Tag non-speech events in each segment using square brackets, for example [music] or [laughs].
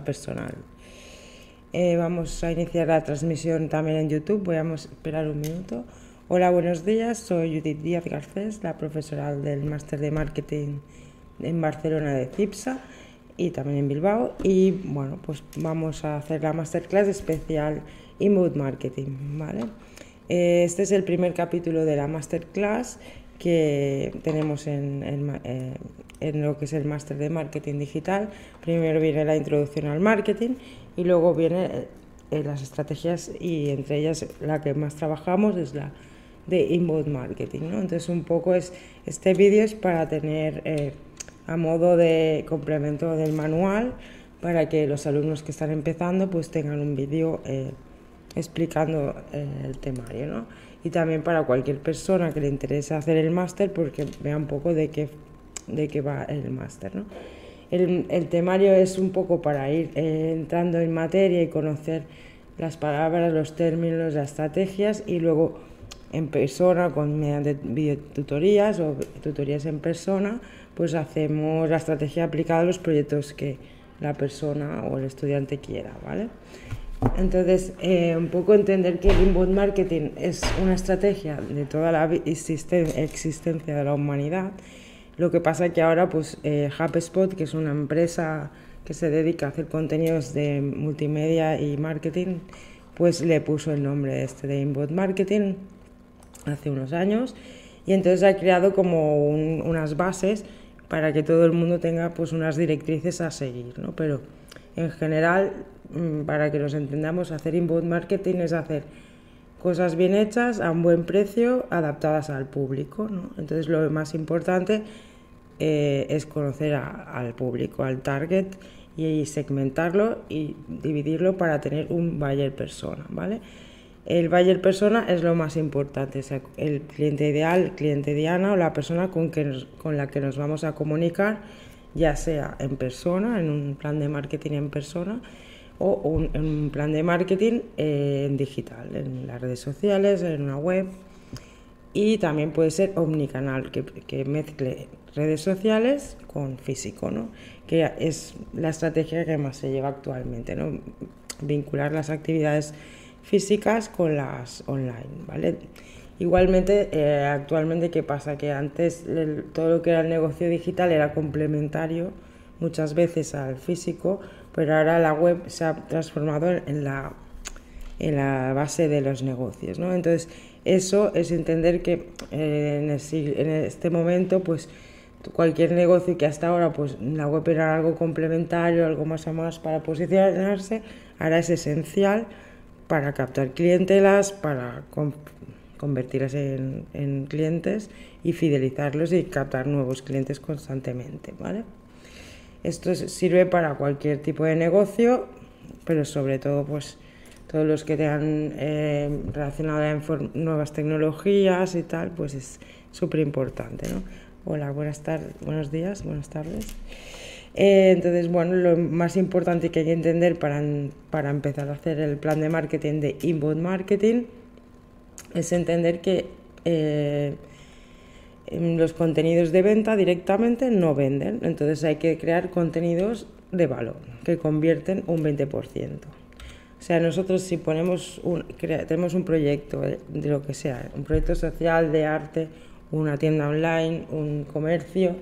personal. Eh, vamos a iniciar la transmisión también en YouTube. Voy a esperar un minuto. Hola, buenos días. Soy Judith Díaz Garcés, la profesora del máster de marketing en Barcelona de CIPSA y también en Bilbao. Y bueno, pues vamos a hacer la masterclass especial Inbound Marketing. ¿vale? Eh, este es el primer capítulo de la masterclass que tenemos en, eh, en, lo que es el máster de marketing digital. Primero viene la introducción al marketing y luego viene eh, las estrategias y entre ellas la que más trabajamos es la de inbound marketing. ¿no? Entonces un poco es este vídeo es para tener eh, a modo de complemento del manual para que los alumnos que están empezando pues tengan un vídeo explicando el temario. ¿no? Y también para cualquier persona que le interese hacer el máster porque vea un poco de qué, de qué va el máster. ¿no? El, el, temario es un poco para ir eh, entrando en materia y conocer las palabras, los términos, las estrategias y luego en persona, con mediante videotutorías o tutorías en persona, pues hacemos la estrategia aplicada a los proyectos que la persona o el estudiante quiera, ¿vale? Entonces, eh, un poco entender que el inbound marketing es una estrategia de toda la existencia de la humanidad. Lo que pasa que ahora, pues, eh, HubSpot, que es una empresa que se dedica a hacer contenidos de multimedia y marketing, pues le puso el nombre este de inbound marketing hace unos años y entonces ha creado como unas bases para que todo el mundo tenga pues unas directrices a seguir, ¿no? Pero en general para que nos entendamos, hacer inbound marketing es hacer cosas bien hechas a un buen precio, adaptadas al público. ¿no? Entonces lo más importante eh, es conocer al público, al target y segmentarlo y dividirlo para tener un buyer persona, ¿vale? El buyer persona es lo más importante, el cliente ideal, el cliente diana o la persona con la que nos vamos a comunicar, ya sea en persona, en un plan de marketing en persona, o un, plan de marketing eh, en digital, en las redes sociales, en una web. Y también puede ser omnicanal, que, mezcle redes sociales con físico, ¿no? que es la estrategia que más se lleva actualmente, ¿no? vincular las actividades físicas con las online. ¿vale? Igualmente, eh, actualmente, ¿qué pasa? Que antes todo lo que era el negocio digital era complementario muchas veces al físico, pero ahora la web se ha transformado en la, en la base de los negocios. ¿no? Entonces, eso es entender que eh, en, este momento, pues cualquier negocio que hasta ahora pues la web era algo complementario, algo más a más para posicionarse, ahora es esencial para captar clientelas, para convertirlas en, en, clientes y fidelizarlos y captar nuevos clientes constantemente, ¿vale? Esto sirve para cualquier tipo de negocio, pero sobre todo pues todos los que tengan eh, relacionado con nuevas tecnologías y tal, pues es súper importante, ¿no? Hola, buenas tardes, buenos días, buenas tardes. Eh, entonces, bueno, lo más importante que hay que entender para, para empezar a hacer el plan de marketing de inbound marketing es entender que eh, los contenidos de venta directamente no venden, entonces hay que crear contenidos de valor que convierten un 20%. O sea, nosotros si ponemos un, tenemos un proyecto de lo que sea, un proyecto social, de arte, una tienda online, un comercio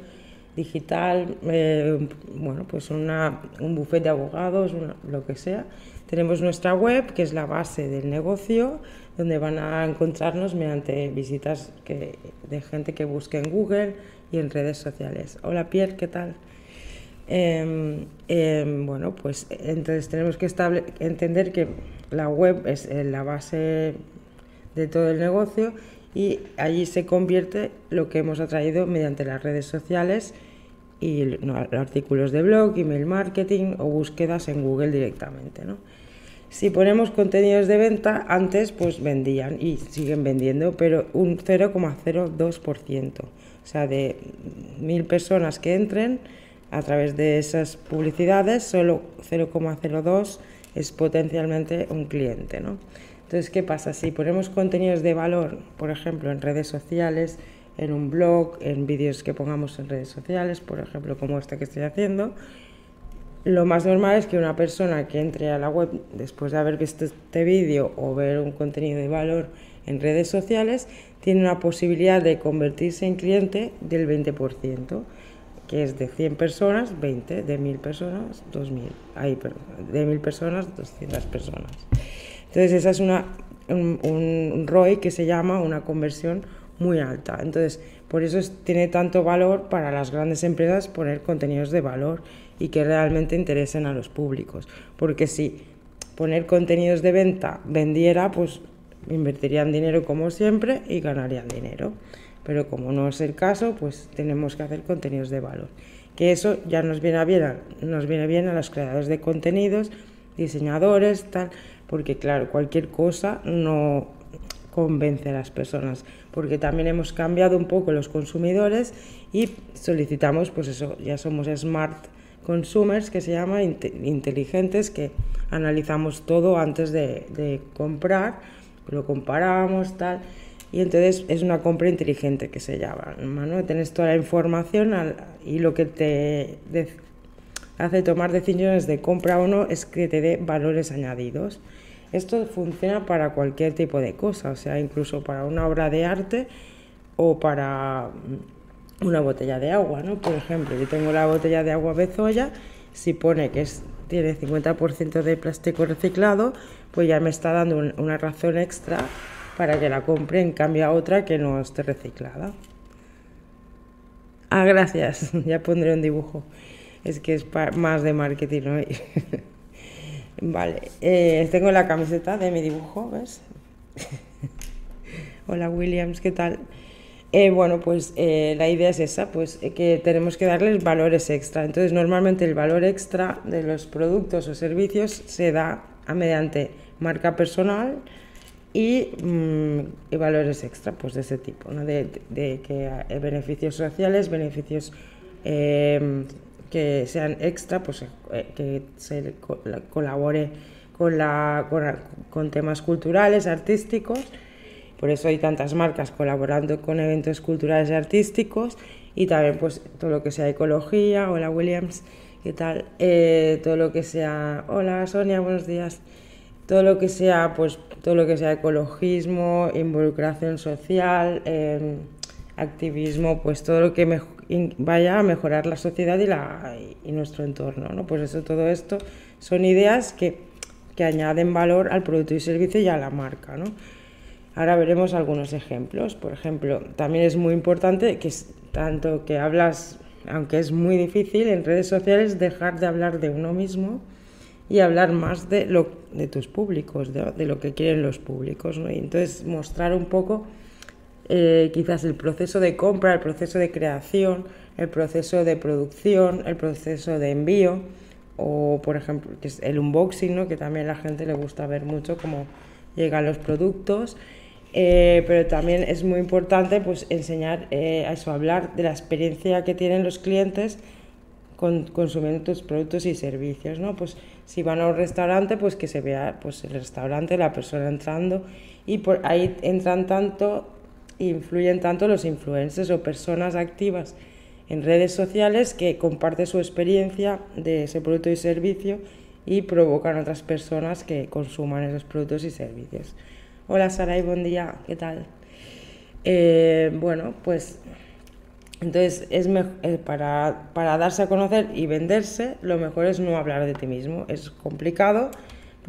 digital, eh, bueno, pues una, un buffet de abogados, lo que sea, tenemos nuestra web, que es la base del negocio, donde van a encontrarnos mediante visitas que, de gente que busque en Google y en redes sociales. Hola Pierre, ¿qué tal? Em, em, bueno, pues entonces tenemos que entender que la web es eh, la base de todo el negocio y allí se convierte lo que hemos atraído mediante las redes sociales y artículos de blog, email marketing o búsquedas en Google directamente. ¿no? Si ponemos contenidos de venta, antes pues vendían y siguen vendiendo, pero un 0,02%. O sea, de mil personas que entren a través de esas publicidades, solo 0,02 es potencialmente un cliente. ¿no? Entonces, ¿qué pasa? Si ponemos contenidos de valor, por ejemplo, en redes sociales, en un blog, en vídeos que pongamos en redes sociales, por ejemplo, como este que estoy haciendo, lo más normal es que una persona que entre a la web después de haber visto este vídeo o ver un contenido de valor en redes sociales, tiene una posibilidad de convertirse en cliente del 20%, que es de 100 personas, 20, de 1000 personas, 2000, ahí, perdón, de 1000 personas, 200 personas. Entonces, esa es una, un, ROI que se llama una conversión muy alta. Entonces, por eso tiene tanto valor para las grandes empresas poner contenidos de valor y que realmente interesen a los públicos. Porque si poner contenidos de venta vendiera, pues invertirían dinero como siempre y ganarían dinero. Pero como no es el caso, pues tenemos que hacer contenidos de valor. Que eso ya nos viene bien a, nos viene bien a los creadores de contenidos, diseñadores, tal, porque claro, cualquier cosa no convence a las personas, porque también hemos cambiado un poco los consumidores y solicitamos, pues eso, ya somos smart consumers, que se llama inteligentes, que analizamos todo antes de, comprar lo comparamos, tal. Y entonces es una compra inteligente que se llama, ¿no? Tienes toda la información y lo que te hace tomar decisiones de compra o no es que te dé valores añadidos. Esto funciona para cualquier tipo de cosa, o sea, incluso para una obra de arte o para una botella de agua, ¿no? Por ejemplo, yo tengo la botella de agua Bezoya, si pone que es, tiene 50% de plástico reciclado, pues ya me está dando una razón extra para que la compre en cambio a otra que no esté reciclada. Ah, gracias, [laughs] ya pondré un dibujo. Es que es más de marketing hoy. [laughs] vale, eh, tengo la camiseta de mi dibujo, ¿ves? [laughs] Hola Williams, ¿qué tal? Eh, bueno, pues eh, la idea es esa, pues que tenemos que darles valores extra. Entonces, normalmente el valor extra de los productos o servicios se da mediante marca personal mm, y, valores extra pues de ese tipo, ¿no? de, que hay beneficios sociales, beneficios que sean extra, pues eh, que se colabore con, la, con, temas culturales, artísticos. Por eso hay tantas marcas colaborando con eventos culturales y artísticos y también pues todo lo que sea ecología, hola Williams, ¿qué tal? Eh, todo lo que sea, hola Sonia, buenos días todo lo que sea, pues, todo lo que sea ecologismo, involucración social, em, activismo, pues todo lo que vaya a mejorar la sociedad y, la, y nuestro entorno, ¿no? Pues eso, todo esto son ideas que, que añaden valor al producto y servicio y a la marca, ¿no? Ahora veremos algunos ejemplos. Por ejemplo, también es muy importante que tanto que hablas, aunque es muy difícil en redes sociales, dejar de hablar de uno mismo y hablar más de, lo, de tus públicos, de, lo que quieren los públicos. ¿no? Y entonces mostrar un poco eh, quizás el proceso de compra, el proceso de creación, el proceso de producción, el proceso de envío o por ejemplo el unboxing, ¿no? que también a la gente le gusta ver mucho cómo llegan los productos. Eh, pero también es muy importante pues enseñar eh, a eso, hablar de la experiencia que tienen los clientes con, consumiendo tus productos y servicios, ¿no? Pues si van a un restaurante, pues que se vea pues el restaurante, la persona entrando y por ahí entran tanto, influyen tanto los influencers o personas activas en redes sociales que comparten su experiencia de ese producto y servicio y provocan a otras personas que consuman esos productos y servicios. Hola Sara y buen día, ¿qué tal? Eh, bueno, pues entonces, es eh, para, para, darse a conocer y venderse, lo mejor es no hablar de ti mismo. Es complicado,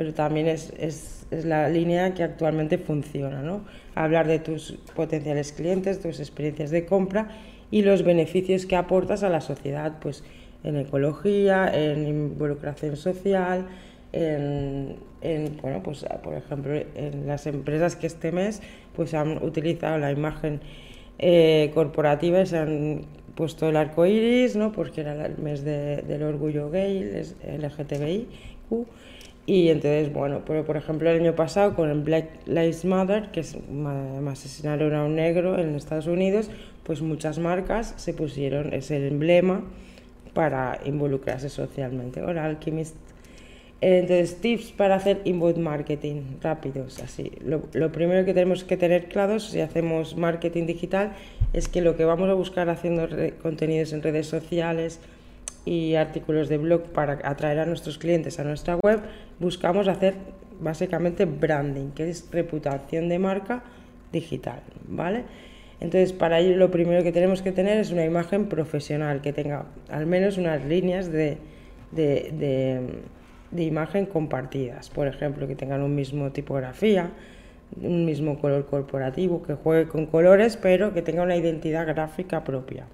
pero también es, es, la línea que actualmente funciona. ¿no? Hablar de tus potenciales clientes, tus experiencias de compra y los beneficios que aportas a la sociedad, pues en ecología, en involucración social, en, en, bueno, pues por ejemplo, en las empresas que este mes pues han utilizado la imagen eh, corporativas se han puesto el arco iris, ¿no? porque era el mes del orgullo gay, LGTBI. Y entonces, bueno, pero por ejemplo el año pasado con el Black Lives Matter, que es, asesinaron a un negro en Estados Unidos, pues muchas marcas se pusieron ese emblema para involucrarse socialmente. Ahora Alchemist entonces, tips para hacer inbound marketing rápidos, así. Lo, lo, primero que tenemos que tener claros si hacemos marketing digital es que lo que vamos a buscar haciendo contenidos en redes sociales y artículos de blog para atraer a nuestros clientes a nuestra web, buscamos hacer básicamente branding, que es reputación de marca digital, ¿vale? Entonces, para ello lo primero que tenemos que tener es una imagen profesional, que tenga al menos unas líneas de, de imagen compartidas. Por ejemplo, que tengan un mismo tipografía, un mismo color corporativo, que juegue con colores, pero que tenga una identidad gráfica propia.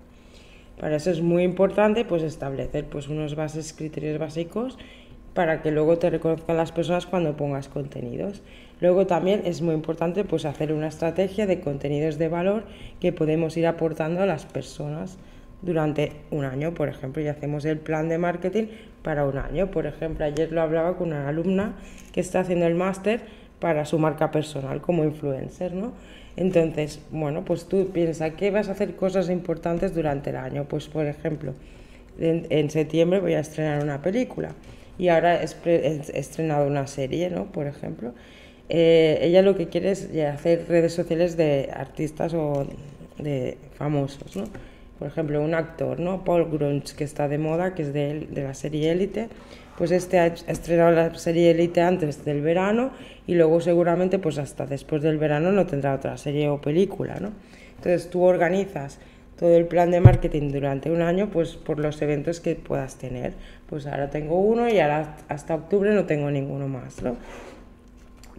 Para eso es muy importante pues establecer pues unos bases, criterios básicos para que luego te reconozcan las personas cuando pongas contenidos. Luego también es muy importante pues hacer una estrategia de contenidos de valor que podemos ir aportando a las personas durante un año, por ejemplo, y hacemos el plan de marketing para un año. Por ejemplo, ayer lo hablaba con una alumna que está haciendo el máster para su marca personal como influencer, ¿no? Entonces, bueno, pues tú piensas que vas a hacer cosas importantes durante el año. Pues, por ejemplo, en, septiembre voy a estrenar una película y ahora he estrenado una serie, ¿no? Por ejemplo. Eh, ella lo que quiere es hacer redes sociales de artistas o de famosos, ¿no? Por ejemplo, un actor, ¿no? Paul Grunch, que está de moda, que es de, de la serie Élite pues este ha estrenado la serie Elite antes del verano y luego seguramente pues hasta después del verano no tendrá otra serie o película, ¿no? Entonces tú organizas todo el plan de marketing durante un año pues por los eventos que puedas tener. Pues ahora tengo uno y hasta octubre no tengo ninguno más, ¿no?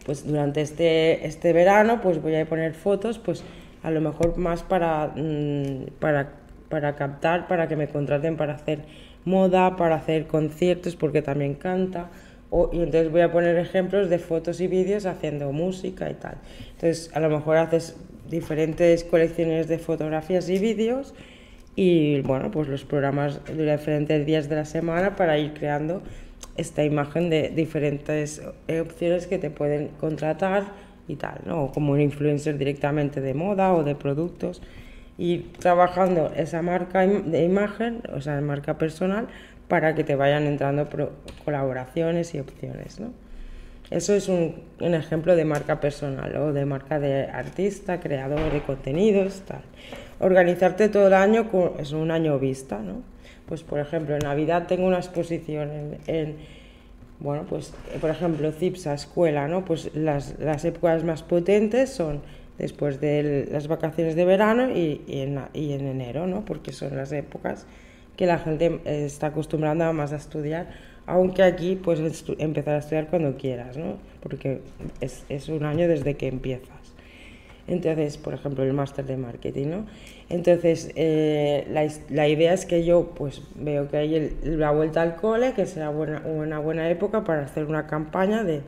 Pues durante este, este verano pues voy a poner fotos pues a lo mejor más para, mm, para, para captar, para que me contraten para hacer moda, para hacer conciertos, porque también canta. O, y entonces voy a poner ejemplos de fotos y vídeos haciendo música y tal. Entonces, a lo mejor haces diferentes colecciones de fotografías y vídeos y, bueno, pues los programas de diferentes días de la semana para ir creando esta imagen de diferentes opciones que te pueden contratar y tal, ¿no? Como un influencer directamente de moda o de productos y trabajando esa marca de imagen, o sea, marca personal, para que te vayan entrando colaboraciones y opciones. ¿no? Eso es un, un, ejemplo de marca personal o de marca de artista, creador de contenidos, tal. Organizarte todo el año es un año vista, ¿no? Pues por ejemplo, en Navidad tengo una exposición en, en bueno, pues por ejemplo, CIPSA, escuela, ¿no? Pues las, las épocas más potentes son después de las vacaciones de verano y, en, enero, ¿no? porque son las épocas que la gente está acostumbrada más a estudiar, aunque aquí puedes empezar a estudiar cuando quieras, ¿no? porque es, un año desde que empiezas. Entonces, por ejemplo, el máster de marketing, ¿no? Entonces, eh, la, la, idea es que yo pues veo que hay la vuelta al cole, que será una buena época para hacer una campaña de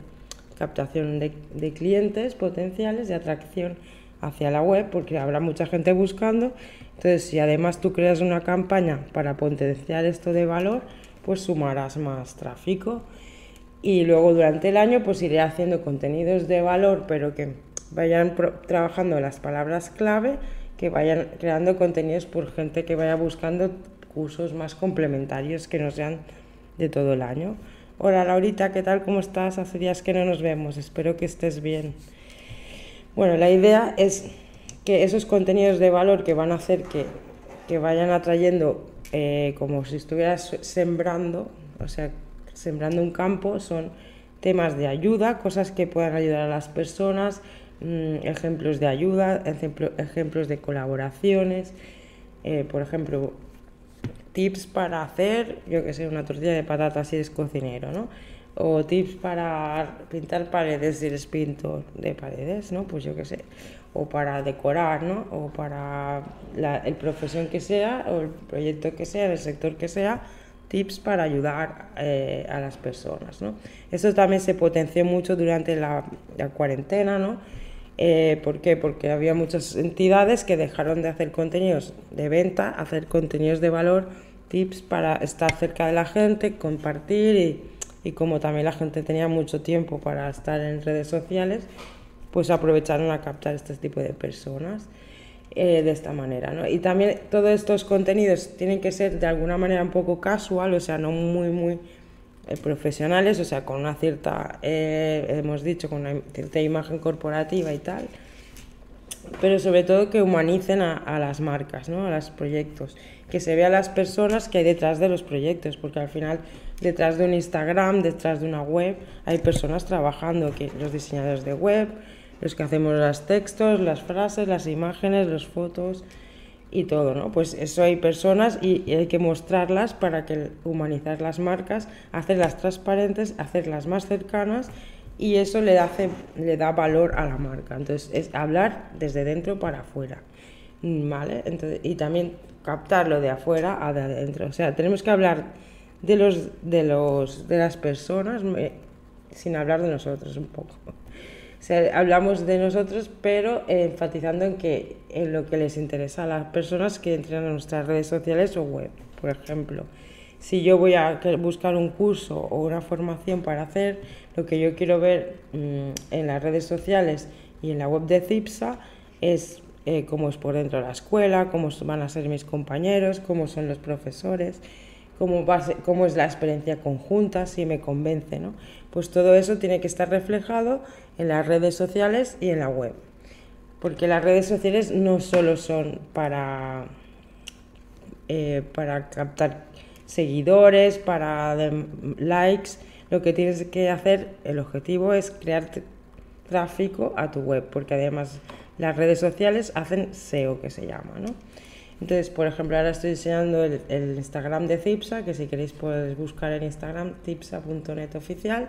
captación de, clientes potenciales, de atracción hacia la web, porque habrá mucha gente buscando. Entonces, si además tú creas una campaña para potenciar esto de valor, pues sumarás más tráfico. Y luego durante el año, pues iré haciendo contenidos de valor, pero que vayan trabajando las palabras clave, que vayan creando contenidos por gente que vaya buscando cursos más complementarios que no sean de todo el año. Hola Laurita, ¿qué tal? ¿Cómo estás? Hace días que no nos vemos, espero que estés bien. Bueno, la idea es que esos contenidos de valor que van a hacer que, que vayan atrayendo eh, como si estuvieras sembrando, o sea, sembrando un campo, son temas de ayuda, cosas que puedan ayudar a las personas, mm, ejemplos de ayuda, ejemplos de colaboraciones, eh, por ejemplo, tips para hacer, yo que sé, una tortilla de patatas si eres cocinero, ¿no? O tips para pintar paredes si eres pintor de paredes, ¿no? Pues yo que sé. O para decorar, ¿no? O para la el profesión que sea, o el proyecto que sea, el sector que sea, tips para ayudar eh, a las personas, ¿no? Eso también se potenció mucho durante la, la cuarentena, ¿no? Eh, ¿Por qué? Porque había muchas entidades que dejaron de hacer contenidos de venta, hacer contenidos de valor, tips para estar cerca de la gente, compartir y, y como también la gente tenía mucho tiempo para estar en redes sociales, pues aprovecharon a captar este tipo de personas eh, de esta manera. ¿no? Y también todos estos contenidos tienen que ser de alguna manera un poco casual, o sea, no muy, muy eh, profesionales, o sea, con una cierta, eh, hemos dicho, con una cierta imagen corporativa y tal, pero sobre todo que humanicen a, las marcas, ¿no? a los proyectos, que se vea las personas que hay detrás de los proyectos, porque al final detrás de un Instagram, detrás de una web, hay personas trabajando, que los diseñadores de web, los que hacemos los textos, las frases, las imágenes, las fotos y todo, ¿no? Pues eso hay personas y, hay que mostrarlas para que humanizar las marcas, hacerlas transparentes, hacerlas más cercanas y eso le da, le da valor a la marca. Entonces, es hablar desde dentro para afuera. ¿Vale? Entonces, y también captarlo de afuera a de adentro. O sea, tenemos que hablar de los de los de las personas sin hablar de nosotros un poco. O hablamos de nosotros, pero enfatizando en que en lo que les interesa a las personas que entran a nuestras redes sociales o web, por ejemplo si yo voy a buscar un curso o una formación para hacer, lo que yo quiero ver mmm, en las redes sociales y en la web de CIPSA es eh, cómo es por dentro de la escuela, cómo van a ser mis compañeros, cómo son los profesores, cómo, va ser, cómo es la experiencia conjunta, si me convence. ¿no? Pues todo eso tiene que estar reflejado en las redes sociales y en la web. Porque las redes sociales no solo son para, eh, para captar seguidores, para likes. Lo que tienes que hacer, el objetivo es crear tráfico a tu web, porque además las redes sociales hacen SEO, que se llama, ¿no? Entonces, por ejemplo, ahora estoy diseñando el, el Instagram de Cipsa, que si queréis podéis buscar en Instagram, cipsa.net oficial,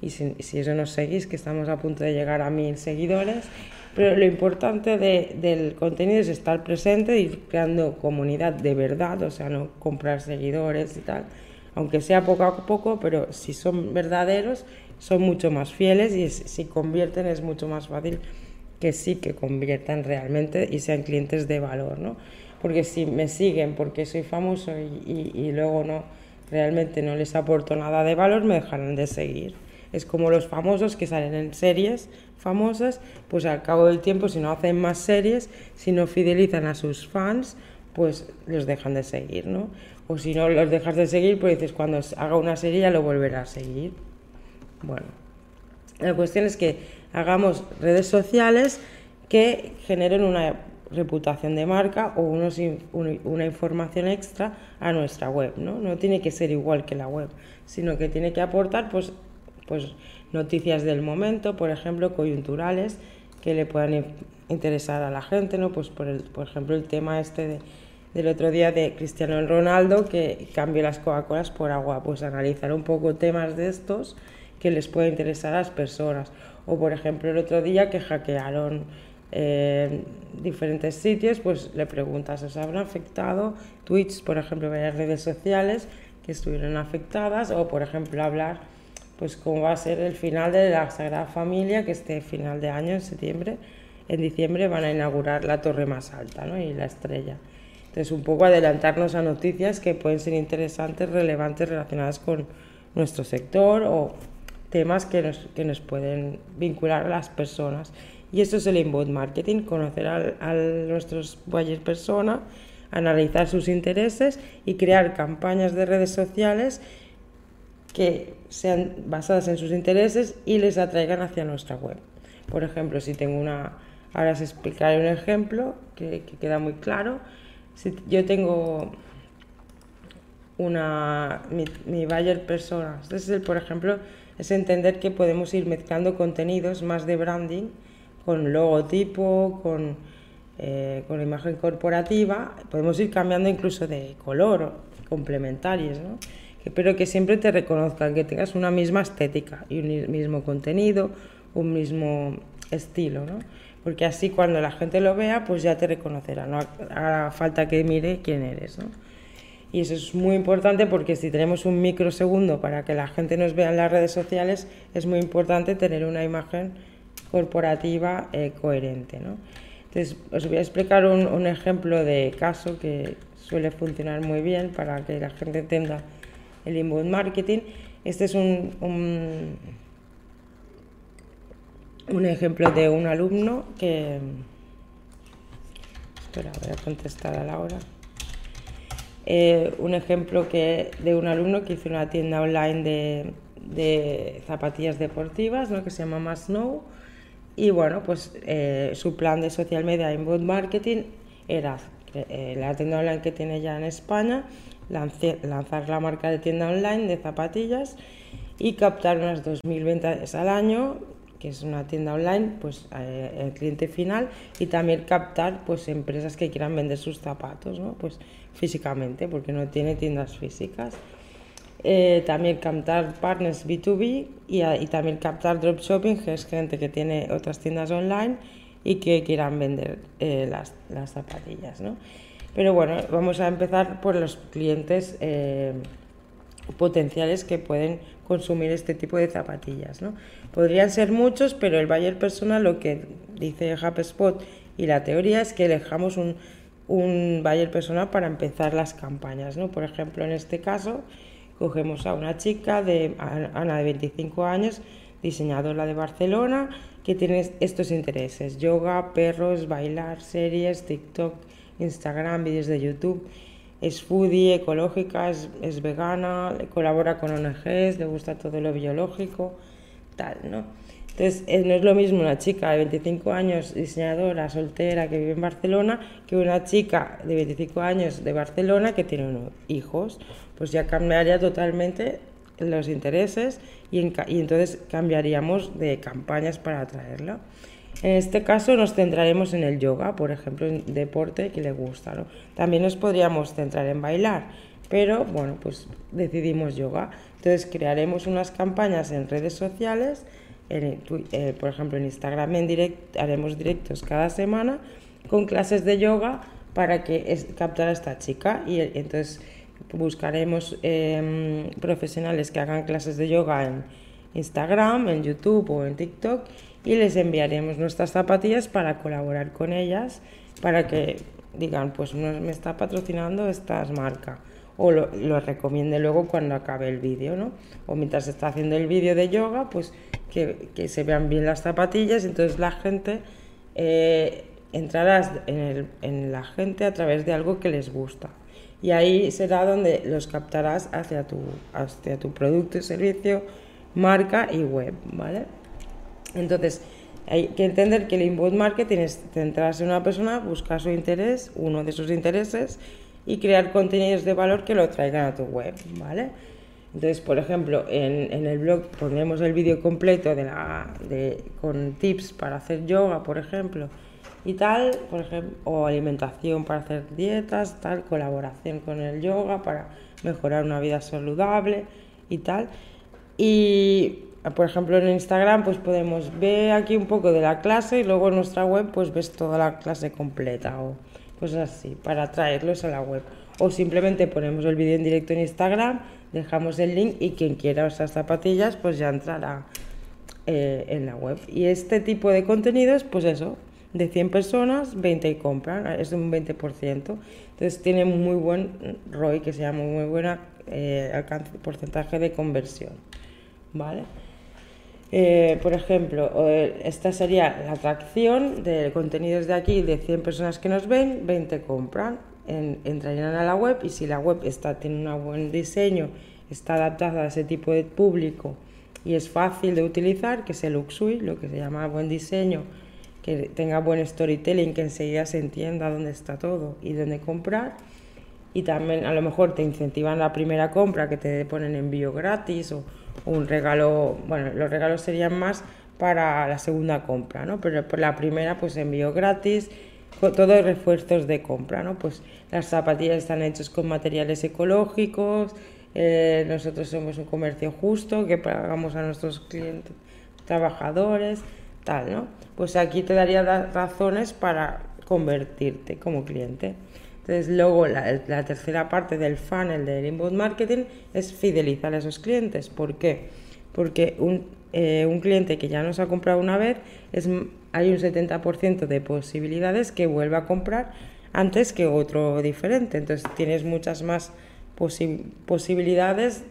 y si, si, eso nos seguís, que estamos a punto de llegar a mil seguidores, pero lo importante de, del contenido es estar presente ir creando comunidad de verdad, o sea, no comprar seguidores y tal, aunque sea poco a poco, pero si son verdaderos, son mucho más fieles y si convierten es mucho más fácil que sí que conviertan realmente y sean clientes de valor, ¿no? Porque si me siguen porque soy famoso y, luego no, realmente no les aporto nada de valor, me dejarán de seguir. Es como los famosos que salen en series famosas, pues al cabo del tiempo, si no hacen más series, si no fidelizan a sus fans, pues los dejan de seguir, ¿no? O si no los dejas de seguir, pues dices, cuando haga una serie ya lo volverá a seguir. Bueno, la cuestión es que hagamos redes sociales que generen una reputación de marca o unos, una información extra a nuestra web, ¿no? No tiene que ser igual que la web, sino que tiene que aportar pues pues noticias del momento, por ejemplo, coyunturales que le puedan interesar a la gente, ¿no? Pues por, el, por ejemplo el tema este de, del otro día de Cristiano Ronaldo que cambió las Coca-Colas por agua, pues analizar un poco temas de estos que les puede interesar a las personas. O por ejemplo el otro día que hackearon eh, diferentes sitios, pues le preguntas, ¿os habrán afectado tweets, por ejemplo, varias redes sociales que estuvieron afectadas? O por ejemplo hablar pues cómo va a ser el final de la Sagrada Familia, que este final de año, en septiembre, en diciembre van a inaugurar la torre más alta ¿no? y la estrella. Entonces, un poco adelantarnos a noticias que pueden ser interesantes, relevantes, relacionadas con nuestro sector o temas que nos, que nos pueden vincular a las personas. Y esto es el inbound marketing, conocer a, a nuestros buyer persona, analizar sus intereses y crear campañas de redes sociales que sean basadas en sus intereses y les atraigan hacia nuestra web. Por ejemplo, si tengo una, ahora os explicaré un ejemplo que, que queda muy claro. Si yo tengo una, mi, mi buyer persona, entonces, el, por ejemplo, es entender que podemos ir mezclando contenidos más de branding con logotipo, con, eh, con imagen corporativa, podemos ir cambiando incluso de color, complementarios, ¿no? pero que siempre te reconozcan, que tengas una misma estética y un mismo contenido, un mismo estilo, ¿no? Porque así cuando la gente lo vea, pues ya te reconocerá, no hará falta que mire quién eres, ¿no? Y eso es muy importante porque si tenemos un microsegundo para que la gente nos vea en las redes sociales, es muy importante tener una imagen corporativa eh, coherente, ¿no? Entonces, os voy a explicar un, ejemplo de caso que suele funcionar muy bien para que la gente entienda el inbound marketing. Este es un, un, ejemplo de un alumno que... Espera, voy a contestar a la hora. Eh, un ejemplo que, de un alumno que hizo una tienda online de, de zapatillas deportivas, ¿no? que se llama Más Snow. Y bueno, pues eh, su plan de social media inbound marketing era eh, la tienda online que tiene ya en España, lanzar la marca de tienda online de zapatillas y captar unas 2.000 ventas al año, que es una tienda online, pues eh, el cliente final y también captar pues empresas que quieran vender sus zapatos, ¿no? Pues físicamente, porque no tiene tiendas físicas. Eh, también captar partners B2B y, y, también captar dropshipping, que es gente que tiene otras tiendas online y que quieran vender eh, las, las, zapatillas. ¿no? Pero bueno, vamos a empezar por los clientes eh, potenciales que pueden consumir este tipo de zapatillas. ¿no? Podrían ser muchos, pero el buyer personal lo que dice HubSpot y la teoría es que elegamos un, un buyer personal para empezar las campañas. ¿no? Por ejemplo, en este caso, cogemos a una chica de Ana de 25 años, diseñadora de Barcelona, que tiene estos intereses: yoga, perros, bailar, series, TikTok, Instagram, vídeos de YouTube. Es foodie, ecológica, es, es vegana, colabora con ONGs, le gusta todo lo biológico, tal, ¿no? Entonces, eh, no es lo mismo una chica de 25 años, diseñadora, soltera, que vive en Barcelona, que una chica de 25 años de Barcelona que tiene unos hijos. Pues ya cambiaría totalmente los intereses y, entonces cambiaríamos de campañas para atraerla. En este caso nos centraremos en el yoga, por ejemplo, en deporte que le gusta. También nos podríamos centrar en bailar, pero bueno, pues decidimos yoga. Entonces crearemos unas campañas en redes sociales eh, por ejemplo, en Instagram en direct, haremos directos cada semana con clases de yoga para que es, captar a esta chica y, entonces buscaremos em, profesionales que hagan clases de yoga en Instagram, en YouTube o en TikTok y les enviaremos nuestras zapatillas para colaborar con ellas para que digan pues me está patrocinando esta marca o lo, recomiende luego cuando acabe el vídeo, ¿no? O mientras está haciendo el vídeo de yoga, pues que, que, se vean bien las zapatillas, entonces la gente eh, entrarás en, el, en, la gente a través de algo que les gusta. Y ahí será donde los captarás hacia tu, hacia tu producto, servicio, marca y web, ¿vale? Entonces, hay que entender que el inbound marketing es centrarse en una persona, buscar su interés, uno de sus intereses, y crear contenidos de valor que lo traigan a tu web, ¿vale? Entonces, por ejemplo, en, en el blog pondremos el vídeo completo de la, de, con tips para hacer yoga, por ejemplo, y tal, por ejemplo, o alimentación para hacer dietas, tal, colaboración con el yoga para mejorar una vida saludable y tal. Y, por ejemplo, en Instagram, pues podemos ver aquí un poco de la clase y luego en nuestra web, pues ves toda la clase completa o pues así, para traerlos a la web. O simplemente ponemos el vídeo en directo en Instagram, dejamos el link y quien quiera esas zapatillas, pues ya entrará eh, en la web. Y este tipo de contenidos, pues eso, de 100 personas, 20 compran, es un 20%. Entonces tiene muy buen ROI, que se llama muy buena eh, porcentaje de conversión. ¿Vale? Eh, por ejemplo, esta sería la atracción de contenidos de aquí, de 100 personas que nos ven, 20 compran, en, entrarían a la web y si la web está, tiene un buen diseño, está adaptada a ese tipo de público y es fácil de utilizar, que es el UXUI, lo que se llama buen diseño, que tenga buen storytelling, que enseguida se entienda dónde está todo y dónde comprar. Y también a lo mejor te incentivan la primera compra, que te ponen envío gratis o un regalo, bueno, los regalos serían más para la segunda compra, ¿no? Pero por la primera, pues envío gratis, todos refuerzos de compra, ¿no? Pues las zapatillas están hechas con materiales ecológicos, eh, nosotros somos un comercio justo, que pagamos a nuestros clientes, trabajadores, tal, ¿no? Pues aquí te daría razones para convertirte como cliente. Entonces, luego la, tercera parte del funnel del inbound marketing es fidelizar a esos clientes. ¿Por qué? Porque un, eh, un cliente que ya nos ha comprado una vez, es, hay un 70% de posibilidades que vuelva a comprar antes que otro diferente. Entonces, tienes muchas más posi posibilidades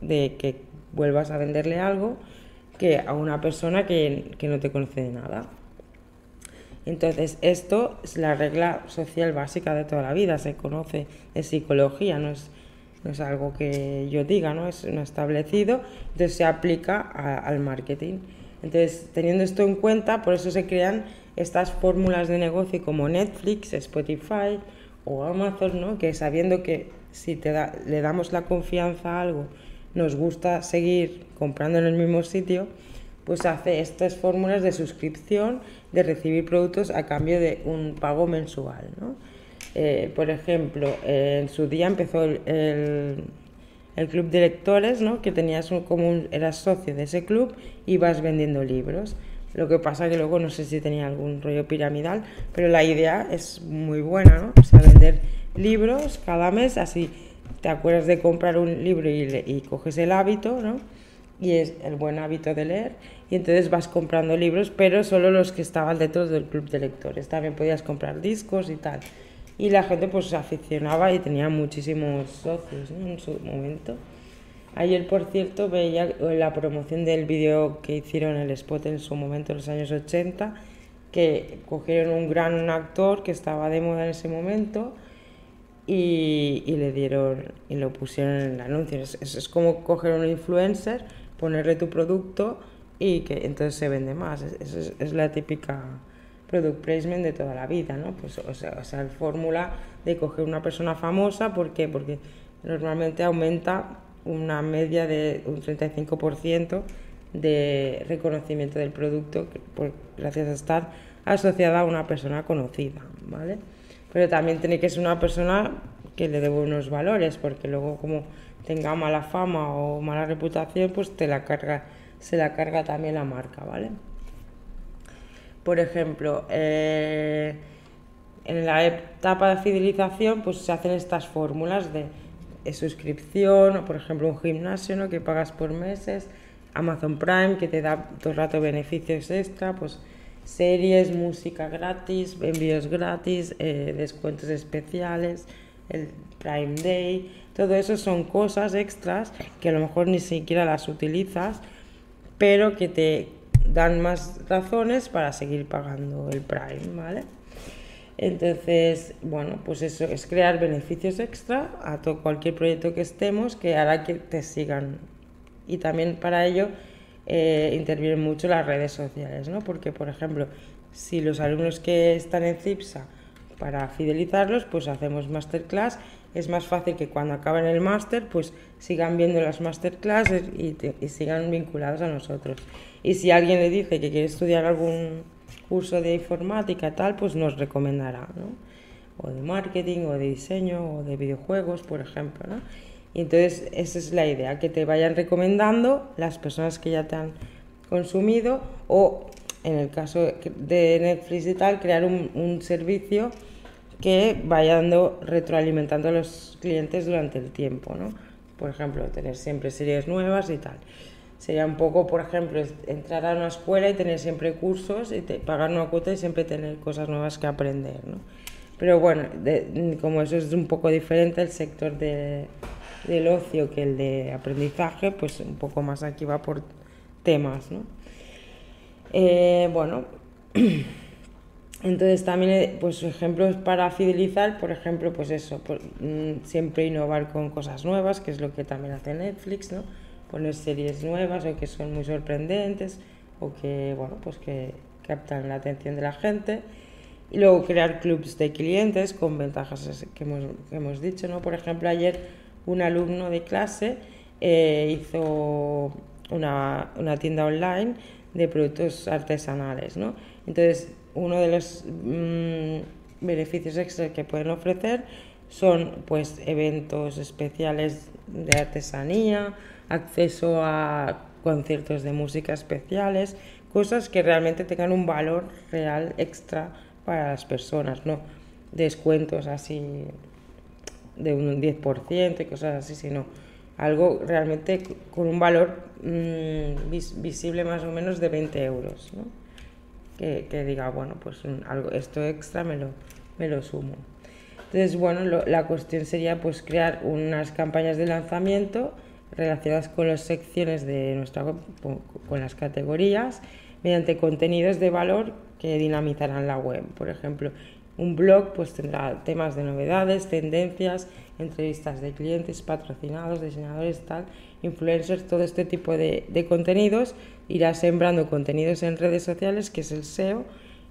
de que vuelvas a venderle algo que a una persona que, que no te conoce de nada. Entonces, esto es la regla social básica de toda la vida, se conoce de psicología, no es, no es algo que yo diga, ¿no? es no establecido, entonces se aplica al marketing. Entonces, teniendo esto en cuenta, por eso se crean estas fórmulas de negocio como Netflix, Spotify o Amazon, ¿no? que sabiendo que si te le damos la confianza a algo, nos gusta seguir comprando en el mismo sitio, pues hace estas fórmulas de suscripción, de recibir productos a cambio de un pago mensual. ¿no? Eh, por ejemplo, en su día empezó el, el, club de lectores, ¿no? que tenías como eras socio de ese club y vas vendiendo libros. Lo que pasa que luego no sé si tenía algún rollo piramidal, pero la idea es muy buena, ¿no? O vender libros cada mes, así te acuerdas de comprar un libro y, y coges el hábito, ¿no? Y es el buen hábito de leer, y entonces vas comprando libros, pero solo los que estaban dentro del club de lectores. También podías comprar discos y tal. Y la gente pues se aficionaba y tenía muchísimos socios en su momento. Ayer, por cierto, veía la promoción del vídeo que hicieron el spot en su momento, en los años 80, que cogieron un gran actor que estaba de moda en ese momento y, y le dieron y lo pusieron en el anuncio. Es, es, como coger un influencer, ponerle tu producto y que entonces se vende más. Es, es, es la típica product placement de toda la vida, ¿no? Pues, o sea, o sea, la fórmula de coger una persona famosa, ¿por qué? Porque normalmente aumenta una media de un 35% de reconocimiento del producto por, gracias a estar asociada a una persona conocida, ¿vale? Pero también tiene que ser una persona que le dé unos valores, porque luego como tenga mala fama o mala reputación, pues te la carga, se la carga también la marca, ¿vale? Por ejemplo, eh, en la etapa de fidelización, pues se hacen estas fórmulas de suscripción, o por ejemplo un gimnasio ¿no? que pagas por meses, Amazon Prime que te da todo el rato beneficios extra, pues series, música gratis, envíos gratis, eh, descuentos especiales, el Prime Day, todo eso son cosas extras que a lo mejor ni siquiera las utilizas, pero que te dan más razones para seguir pagando el Prime, ¿vale? Entonces, bueno, pues eso es crear beneficios extra a todo, cualquier proyecto que estemos que hará que te sigan. Y también para ello eh, intervienen mucho las redes sociales, ¿no? Porque, por ejemplo, si los alumnos que están en CIPSA, para fidelizarlos, pues hacemos masterclass. Es más fácil que cuando acaben el máster, pues sigan viendo las masterclass y, y sigan vinculados a nosotros. Y si alguien le dice que quiere estudiar algún curso de informática tal, pues nos recomendará, ¿no? O de marketing, o de diseño, o de videojuegos, por ejemplo, ¿no? Y entonces esa es la idea, que te vayan recomendando las personas que ya te han consumido o en el caso de Netflix y tal, crear un servicio que vaya dando, retroalimentando a los clientes durante el tiempo, ¿no? Por ejemplo, tener siempre series nuevas y tal. Sería un poco, por ejemplo, entrar a una escuela y tener siempre cursos y pagar una cuota y siempre tener cosas nuevas que aprender, ¿no? Pero bueno, como eso es un poco diferente el sector de, del ocio que el de aprendizaje, pues un poco más aquí va por temas, ¿no? Eh, bueno, [clears throat] entonces también, eh, pues ejemplos para fidelizar, por ejemplo, pues eso, mm, siempre innovar con cosas nuevas, que es lo que también hace Netflix, ¿no? poner series nuevas o que son muy sorprendentes o que, bueno, pues que captan la atención de la gente. Y luego crear clubs de clientes con ventajas que hemos, que hemos dicho, ¿no? Por ejemplo, ayer un alumno de clase eh, hizo una, una, tienda online de productos artesanales, ¿no? Entonces, uno de los mm, beneficios extras que pueden ofrecer son pues eventos especiales de artesanía, acceso a conciertos de música especiales, cosas que realmente tengan un valor real extra para las personas, no descuentos así de un 10% y cosas así, sino algo realmente con un valor mmm, visible más o menos de 20 euros, ¿no? Que, diga, bueno, pues un, algo, esto extra me lo, me lo sumo. Entonces, bueno, lo, la cuestión sería pues crear unas campañas de lanzamiento relacionadas con las secciones de nuestra web, con las categorías, mediante contenidos de valor que dinamizarán la web. Por ejemplo, Un blog pues tendrá temas de novedades, tendencias, entrevistas de clientes, patrocinados, diseñadores, tal, influencers, todo este tipo de, de contenidos. Irá sembrando contenidos en redes sociales, que es el SEO,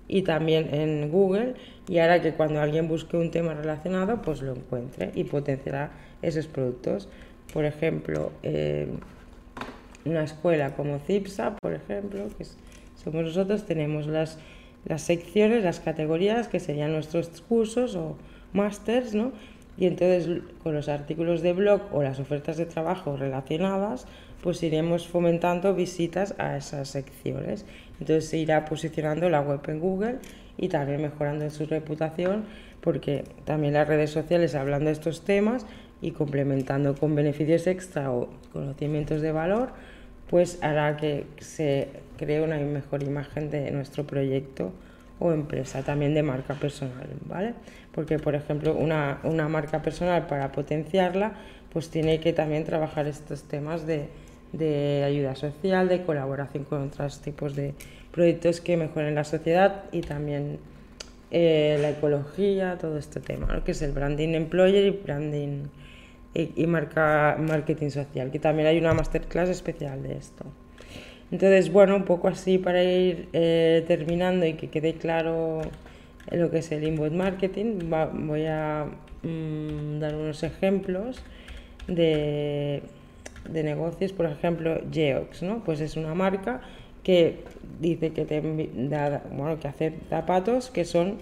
y también en Google, y hará que cuando alguien busque un tema relacionado, pues lo encuentre y potenciará esos productos. Por ejemplo, eh, una escuela como CIPSA, por ejemplo, que somos nosotros, tenemos las las secciones, las categorías que serían nuestros cursos o másters, ¿no? Y entonces con los artículos de blog o las ofertas de trabajo relacionadas, pues iremos fomentando visitas a esas secciones. Entonces se irá posicionando la web en Google y también mejorando su reputación, porque también las redes sociales hablando de estos temas y complementando con beneficios extra o conocimientos de valor, pues hará que se cree una mejor imagen de nuestro proyecto o empresa, también de marca personal, ¿vale? Porque, por ejemplo, una, una marca personal para potenciarla, pues tiene que también trabajar estos temas de, de ayuda social, de colaboración con otros tipos de proyectos que mejoren la sociedad y también eh, la ecología, todo este tema, que es el branding employer y branding y, marca, marketing social, que también hay una masterclass especial de esto. Entonces, bueno, un poco así para ir eh, terminando y que quede claro lo que es el inbound marketing, voy a mm, dar unos ejemplos de, de, negocios. Por ejemplo, Geox, ¿no? Pues es una marca que dice que, te bueno, que hace zapatos que son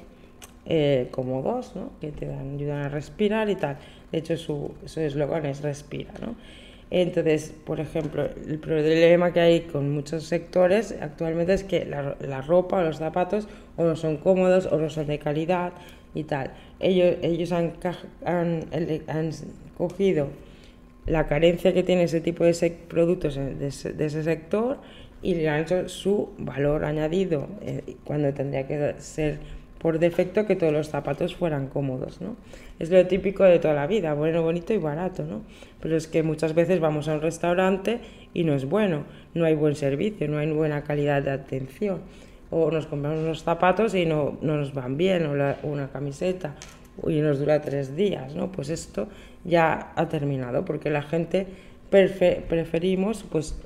eh, cómodos, ¿no? que te dan, ayudan a respirar y tal. De hecho, su eslogan es respira. ¿no? Entonces, por ejemplo, el problema que hay con muchos sectores actualmente es que la, ropa o los zapatos o no son cómodos o no son de calidad y tal. Ellos, ellos han, han, han cogido la carencia que tiene ese tipo de productos de ese, sector y le han hecho su valor añadido eh, cuando tendría que ser por defecto que todos los zapatos fueran cómodos, ¿no? Es lo típico de toda la vida, bueno, bonito y barato, ¿no? Pero es que muchas veces vamos a un restaurante y no es bueno, no hay buen servicio, no hay buena calidad de atención. O nos compramos unos zapatos y no, no nos van bien, o una camiseta, y nos dura tres días, ¿no? Pues esto ya ha terminado, porque la gente preferimos, pues,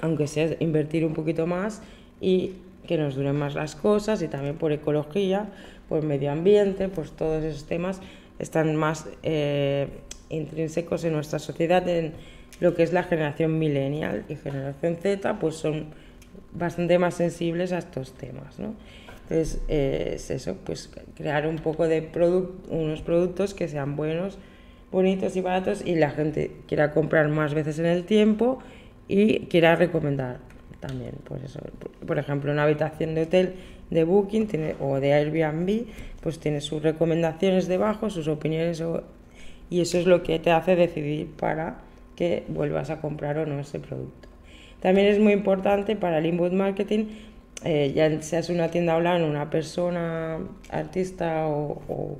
aunque sea invertir un poquito más y que nos duren más las cosas y también por ecología, por medio ambiente, pues todos esos temas están más eh, intrínsecos en nuestra sociedad, en lo que es la generación millennial y generación Z, pues son bastante más sensibles a estos temas, ¿no? Entonces, eh, es eso, pues crear un poco de unos productos que sean buenos, bonitos y baratos y la gente quiera comprar más veces en el tiempo y quiera recomendar también. Pues eso, por ejemplo, una habitación de hotel de Booking tiene, o de Airbnb, pues tiene sus recomendaciones debajo, sus opiniones, y eso es lo que te hace decidir para que vuelvas a comprar o no ese producto. También es muy importante para el inbound marketing, eh, ya seas una tienda online, una persona artista o,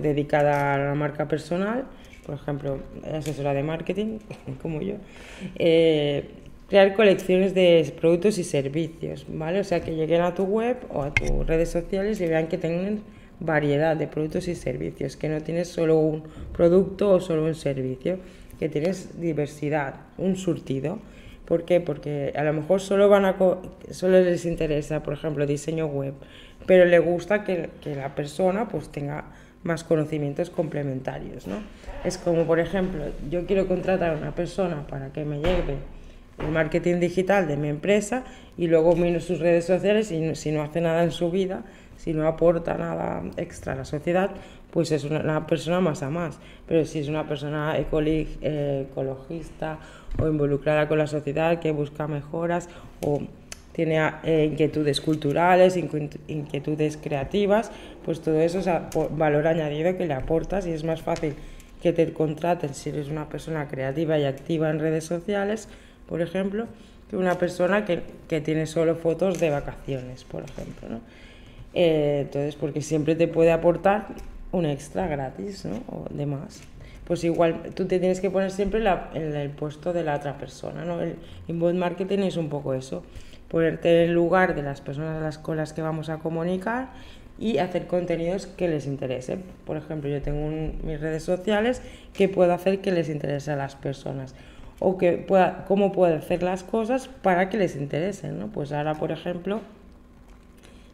dedicada a la marca personal, por ejemplo, asesora de marketing, [laughs] como yo, eh, crear colecciones de productos y servicios, ¿vale? O sea, que lleguen a tu web o a tus redes sociales y vean que tienen variedad de productos y servicios, que no tienes solo un producto o solo un servicio, que tienes diversidad, un surtido. ¿Por qué? Porque a lo mejor solo, van a solo les interesa, por ejemplo, diseño web, pero le gusta que, que la persona pues tenga más conocimientos complementarios, ¿no? Es como, por ejemplo, yo quiero contratar a una persona para que me lleve el marketing digital de mi empresa y luego miro sus redes sociales y si no hace nada en su vida, si no aporta nada extra a la sociedad, pues es una, persona más a más. Pero si es una persona eh, ecologista o involucrada con la sociedad que busca mejoras o tiene eh, inquietudes culturales, inquietudes creativas, pues todo eso es valor añadido que le aportas y es más fácil que te contraten si eres una persona creativa y activa en redes sociales por ejemplo, que una persona que, que tiene solo fotos de vacaciones, por ejemplo. ¿no? Eh, entonces, porque siempre te puede aportar un extra gratis ¿no? o de más. Pues igual tú te tienes que poner siempre en el puesto de la otra persona. ¿no? El inbound marketing es un poco eso, ponerte en el lugar de las personas a las con las que vamos a comunicar y hacer contenidos que les interese. Por ejemplo, yo tengo mis redes sociales que puedo hacer que les interese a las personas o que pueda, cómo puedo hacer las cosas para que les interesen. ¿no? Pues ahora, por ejemplo,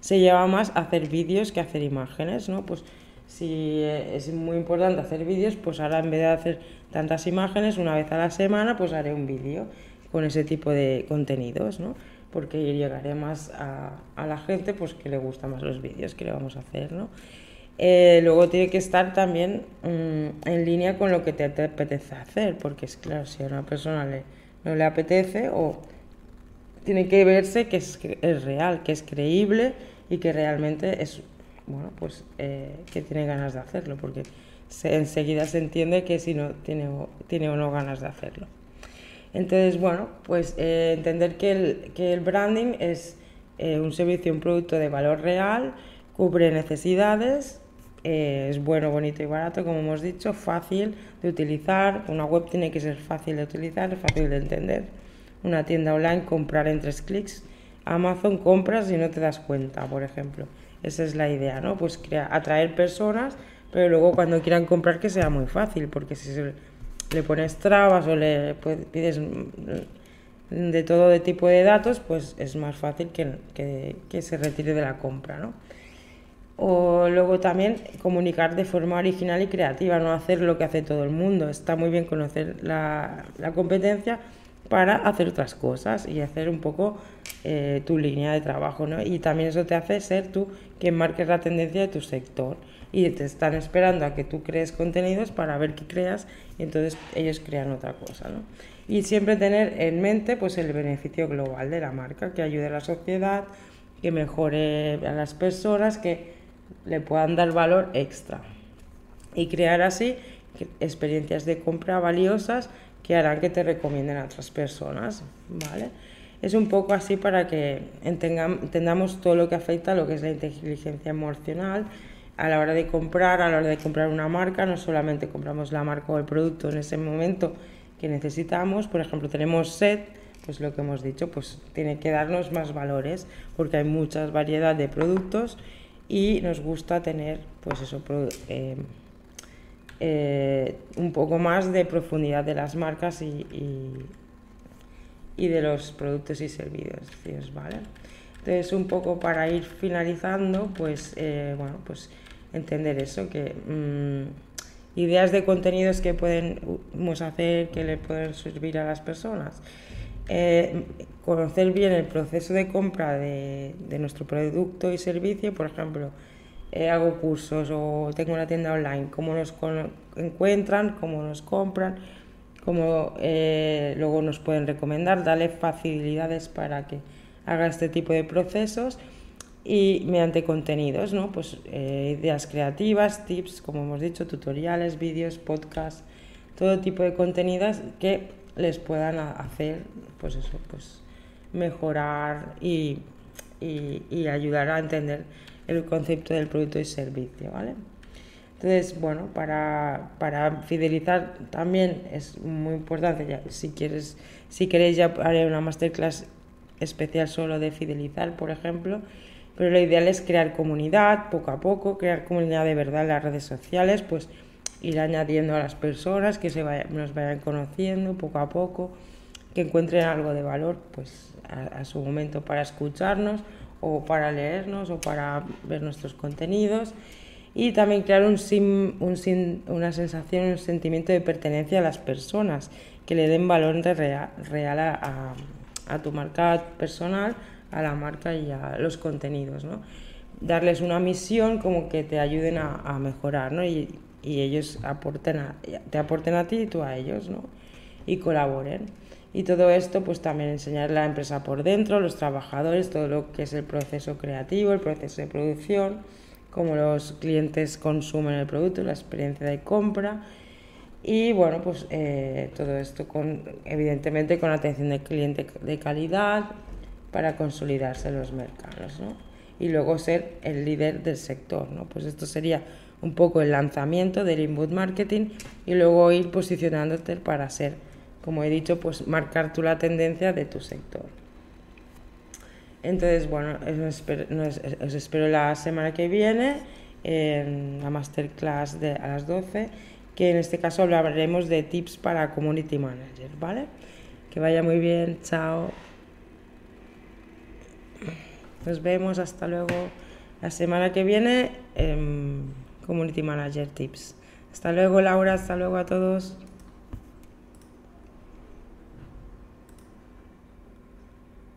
se lleva más hacer vídeos que hacer imágenes. ¿no? Pues si es muy importante hacer vídeos, pues ahora en vez de hacer tantas imágenes, una vez a la semana, pues haré un vídeo con ese tipo de contenidos, ¿no? porque llegaré más a, a, la gente pues que le gustan más los vídeos que le vamos a hacer, ¿no? Eh, luego tiene que estar también mm, en línea con lo que te, apetece hacer, porque es claro, si a una persona le, no le apetece o tiene que verse que es, real, que es creíble y que realmente es, bueno, pues eh, que tiene ganas de hacerlo, porque se, enseguida se entiende que si no tiene, tiene o no ganas de hacerlo. Entonces, bueno, pues eh, entender que el, que el, branding es un servicio, un producto de valor real, cubre necesidades, eh, es bueno, bonito y barato, como hemos dicho, fácil de utilizar. Una web tiene que ser fácil de utilizar, fácil de entender. Una tienda online, comprar en tres clics. Amazon compras y no te das cuenta, por ejemplo. Esa es la idea, ¿no? Pues atraer personas, pero luego cuando quieran comprar que sea muy fácil, porque si le pones trabas o le pides de todo de tipo de datos, pues es más fácil que, que, se retire de la compra, ¿no? O luego también comunicar de forma original y creativa, no hacer lo que hace todo el mundo. Está muy bien conocer la, la competencia para hacer otras cosas y hacer un poco eh, tu línea de trabajo, ¿no? Y también eso te hace ser tú quien marques la tendencia de tu sector y te están esperando a que tú crees contenidos para ver qué creas y entonces ellos crean otra cosa. ¿no? Y siempre tener en mente pues, el beneficio global de la marca, que ayude a la sociedad, que mejore a las personas, que le puedan dar valor extra. Y crear así experiencias de compra valiosas que harán que te recomienden a otras personas. ¿vale? Es un poco así para que entendamos todo lo que afecta a lo que es la inteligencia emocional a la hora de comprar, a la hora de comprar una marca, no solamente compramos la marca o el producto en ese momento que necesitamos, por ejemplo, tenemos sed, pues lo que hemos dicho, pues tiene que darnos más valores, porque hay mucha variedad de productos y nos gusta tener, pues eso, eh, eh, un poco más de profundidad de las marcas y, y, de los productos y servicios, ¿vale? Entonces, un poco para ir finalizando, pues, eh, bueno, pues entender eso, que mm, ideas de contenidos que podemos hacer, que le pueden servir a las personas. Eh, conocer bien el proceso de compra de, nuestro producto y servicio, por ejemplo, eh, hago cursos o tengo una tienda online, cómo nos encuentran, cómo nos compran, cómo eh, luego nos pueden recomendar, darle facilidades para que haga este tipo de procesos y mediante contenidos, ¿no? Pues ideas creativas, tips, como hemos dicho, tutoriales, vídeos, podcasts, todo tipo de contenidos que les puedan hacer, pues eso, pues mejorar y, y, ayudar a entender el concepto del producto y servicio, ¿vale? Entonces, bueno, para, para fidelizar también es muy importante, ya, si, quieres, si queréis ya haré una masterclass especial solo de fidelizar, por ejemplo, pero lo ideal es crear comunidad poco a poco, crear comunidad de verdad en las redes sociales, pues ir añadiendo a las personas que se nos vayan conociendo poco a poco, que encuentren algo de valor pues a, su momento para escucharnos o para leernos o para ver nuestros contenidos y también crear un, un una sensación, un sentimiento de pertenencia a las personas que le den valor real, real a, a tu marca personal a la marca y a los contenidos, ¿no? Darles una misión como que te ayuden a, mejorar, ¿no? Y, y ellos aporten te aporten a ti y tú a ellos, ¿no? Y colaboren. Y todo esto, pues también enseñar la empresa por dentro, los trabajadores, todo lo que es el proceso creativo, el proceso de producción, cómo los clientes consumen el producto, la experiencia de compra. Y bueno, pues eh, todo esto con, evidentemente con atención del cliente de calidad, para consolidarse los mercados, ¿no? Y luego ser el líder del sector, ¿no? Pues esto sería un poco el lanzamiento del inbound marketing y luego ir posicionándote para ser, como he dicho, pues marcar tú la tendencia de tu sector. Entonces, bueno, os espero, la semana que viene en la masterclass de, a las 12, que en este caso hablaremos de tips para Community Manager, ¿vale? Que vaya muy bien, chao. Nos vemos, hasta luego. La semana que viene, Community Manager Tips. Hasta luego, Laura, hasta luego a todos.